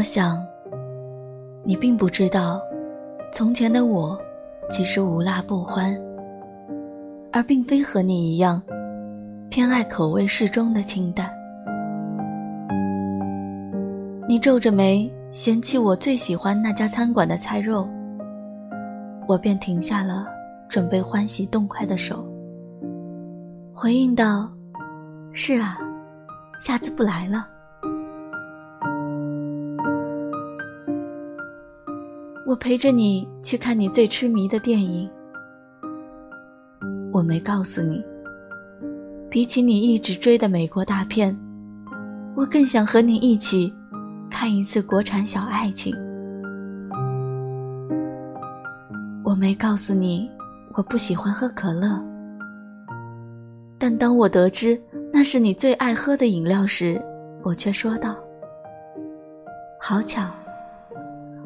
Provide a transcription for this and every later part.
我想，你并不知道，从前的我其实无辣不欢，而并非和你一样，偏爱口味适中的清淡。你皱着眉嫌弃我最喜欢那家餐馆的菜肉，我便停下了准备欢喜动筷的手，回应道：“是啊，下次不来了。”我陪着你去看你最痴迷的电影。我没告诉你，比起你一直追的美国大片，我更想和你一起看一次国产小爱情。我没告诉你，我不喜欢喝可乐。但当我得知那是你最爱喝的饮料时，我却说道：“好巧。”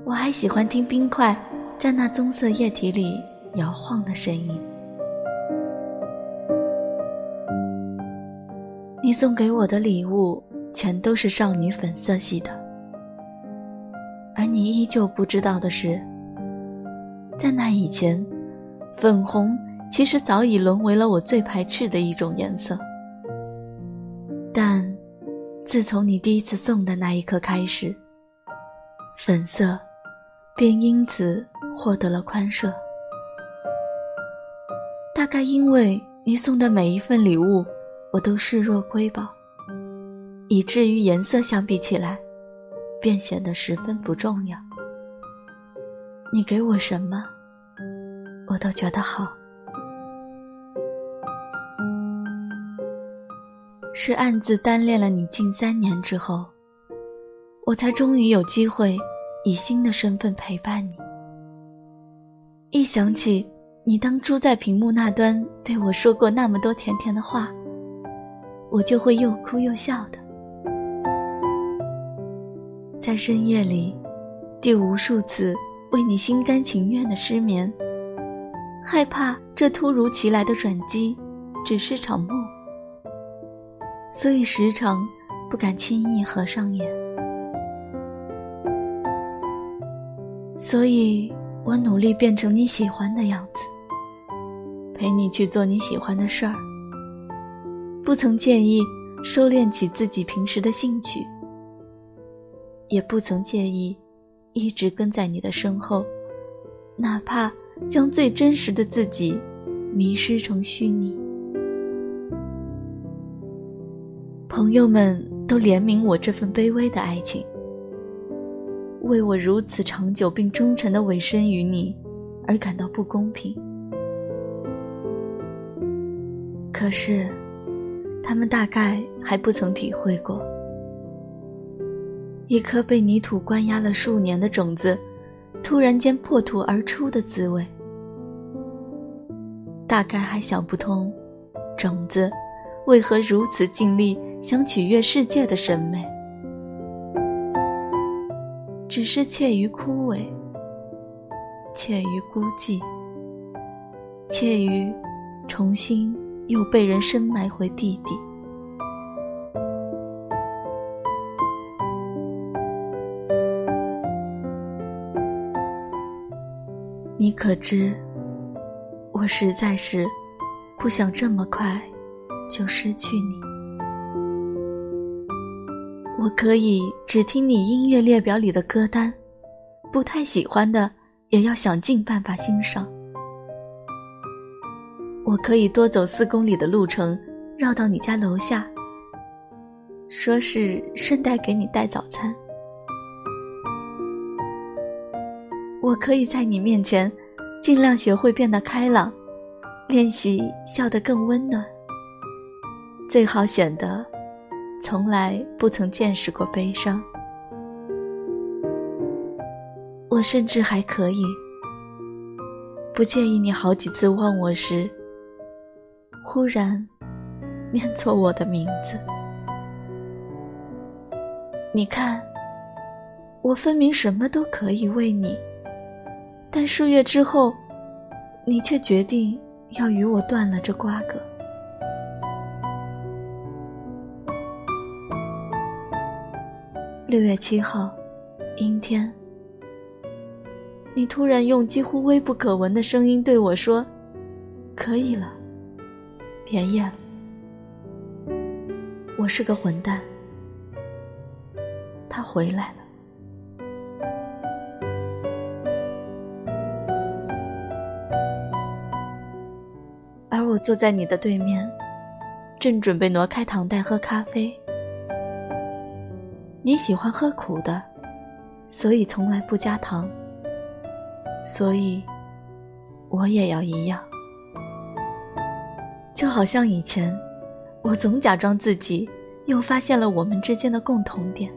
我还喜欢听冰块在那棕色液体里摇晃的声音。你送给我的礼物全都是少女粉色系的，而你依旧不知道的是，在那以前，粉红其实早已沦为了我最排斥的一种颜色。但，自从你第一次送的那一刻开始，粉色。便因此获得了宽赦。大概因为你送的每一份礼物，我都视若瑰宝，以至于颜色相比起来，便显得十分不重要。你给我什么，我都觉得好。是暗自单恋了你近三年之后，我才终于有机会。以新的身份陪伴你。一想起你当初在屏幕那端对我说过那么多甜甜的话，我就会又哭又笑的。在深夜里，第无数次为你心甘情愿的失眠，害怕这突如其来的转机只是场梦，所以时常不敢轻易合上眼。所以我努力变成你喜欢的样子，陪你去做你喜欢的事儿，不曾介意收敛起自己平时的兴趣，也不曾介意一直跟在你的身后，哪怕将最真实的自己迷失成虚拟。朋友们都怜悯我这份卑微的爱情。为我如此长久并忠诚的委身于你，而感到不公平。可是，他们大概还不曾体会过，一颗被泥土关押了数年的种子，突然间破土而出的滋味。大概还想不通，种子为何如此尽力想取悦世界的审美。只是怯于枯萎，怯于孤寂，怯于重新又被人深埋回地底。你可知，我实在是不想这么快就失去你。我可以只听你音乐列表里的歌单，不太喜欢的也要想尽办法欣赏。我可以多走四公里的路程，绕到你家楼下，说是顺带给你带早餐。我可以在你面前尽量学会变得开朗，练习笑得更温暖，最好显得。从来不曾见识过悲伤，我甚至还可以不介意你好几次望我时，忽然念错我的名字。你看，我分明什么都可以为你，但数月之后，你却决定要与我断了这瓜葛。六月七号，阴天。你突然用几乎微不可闻的声音对我说：“可以了，别演了。”我是个混蛋。他回来了。而我坐在你的对面，正准备挪开糖袋喝咖啡。你喜欢喝苦的，所以从来不加糖。所以，我也要一样。就好像以前，我总假装自己又发现了我们之间的共同点。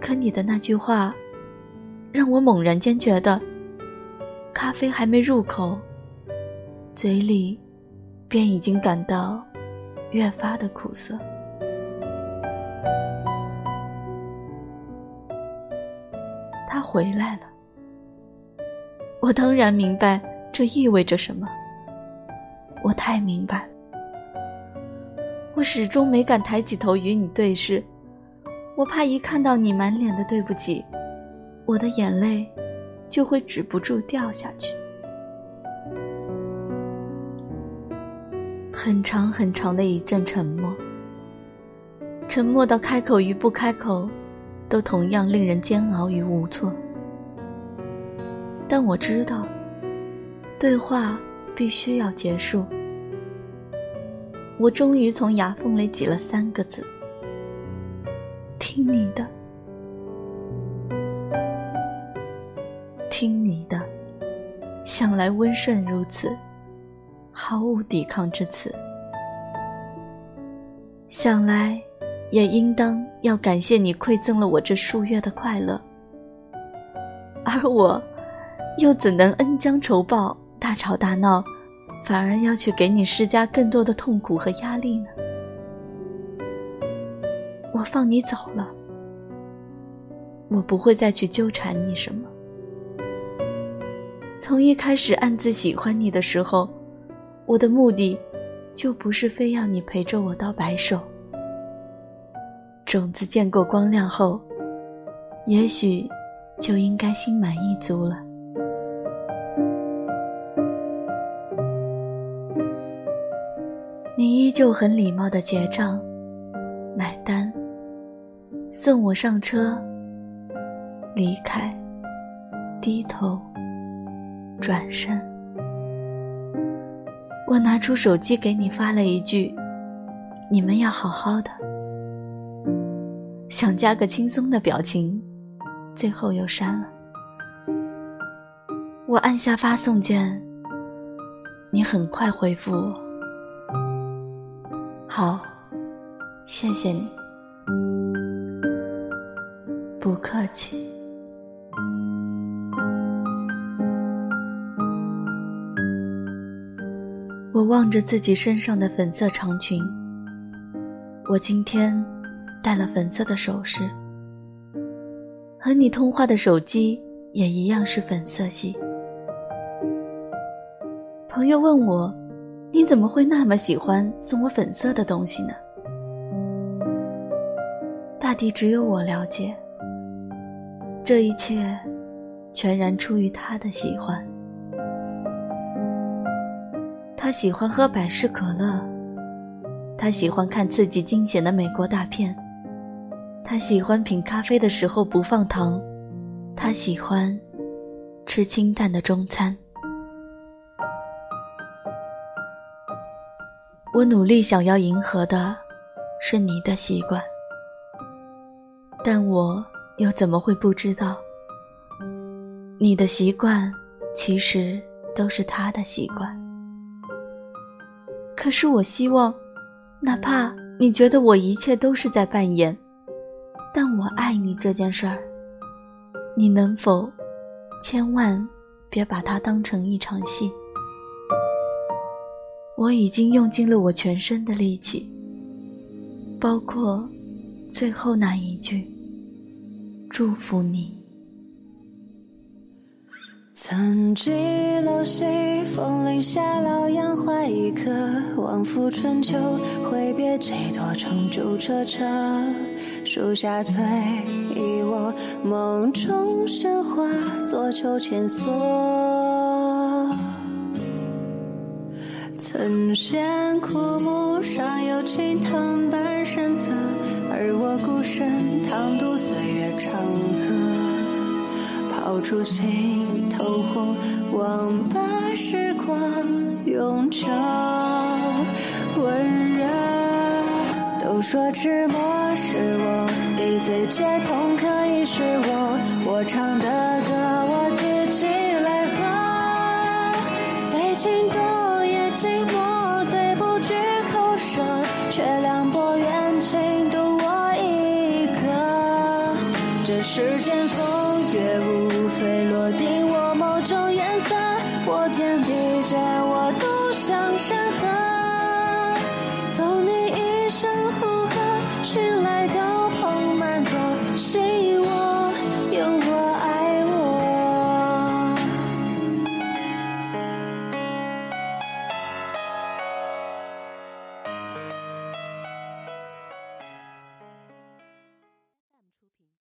可你的那句话，让我猛然间觉得。咖啡还没入口，嘴里便已经感到越发的苦涩。他回来了，我当然明白这意味着什么。我太明白，我始终没敢抬起头与你对视，我怕一看到你满脸的对不起，我的眼泪。就会止不住掉下去。很长很长的一阵沉默，沉默到开口与不开口，都同样令人煎熬与无措。但我知道，对话必须要结束。我终于从牙缝里挤了三个字：“听你的。”听你的，向来温顺如此，毫无抵抗之词。想来，也应当要感谢你馈赠了我这数月的快乐，而我，又怎能恩将仇报，大吵大闹，反而要去给你施加更多的痛苦和压力呢？我放你走了，我不会再去纠缠你什么。从一开始暗自喜欢你的时候，我的目的就不是非要你陪着我到白首。种子见过光亮后，也许就应该心满意足了。你依旧很礼貌的结账、买单、送我上车、离开、低头。转身，我拿出手机给你发了一句：“你们要好好的。”想加个轻松的表情，最后又删了。我按下发送键，你很快回复我：“好，谢谢你，不客气。”我望着自己身上的粉色长裙，我今天戴了粉色的首饰，和你通话的手机也一样是粉色系。朋友问我，你怎么会那么喜欢送我粉色的东西呢？大抵只有我了解，这一切全然出于他的喜欢。他喜欢喝百事可乐，他喜欢看刺激惊险的美国大片，他喜欢品咖啡的时候不放糖，他喜欢吃清淡的中餐。我努力想要迎合的，是你的习惯，但我又怎么会不知道，你的习惯其实都是他的习惯。可是我希望，哪怕你觉得我一切都是在扮演，但我爱你这件事儿，你能否千万别把它当成一场戏？我已经用尽了我全身的力气，包括最后那一句“祝福你”。曾记楼西风铃下，老杨怀一颗，往复春秋，挥别几多重朱车车，树下醉忆我，梦中鲜花，做秋千索。曾见枯木上有青藤伴身侧，而我孤身趟渡岁月长河，抛出心头火，望把时光永久温热。都说痴魔是我的最解痛，可以是我，我唱的歌我自己来和，最情多也。寂寞最不惧口舌，却凉薄远近独我一个。这世间风月无非落定我某种颜色，我天地间我都像山河。走你一生谁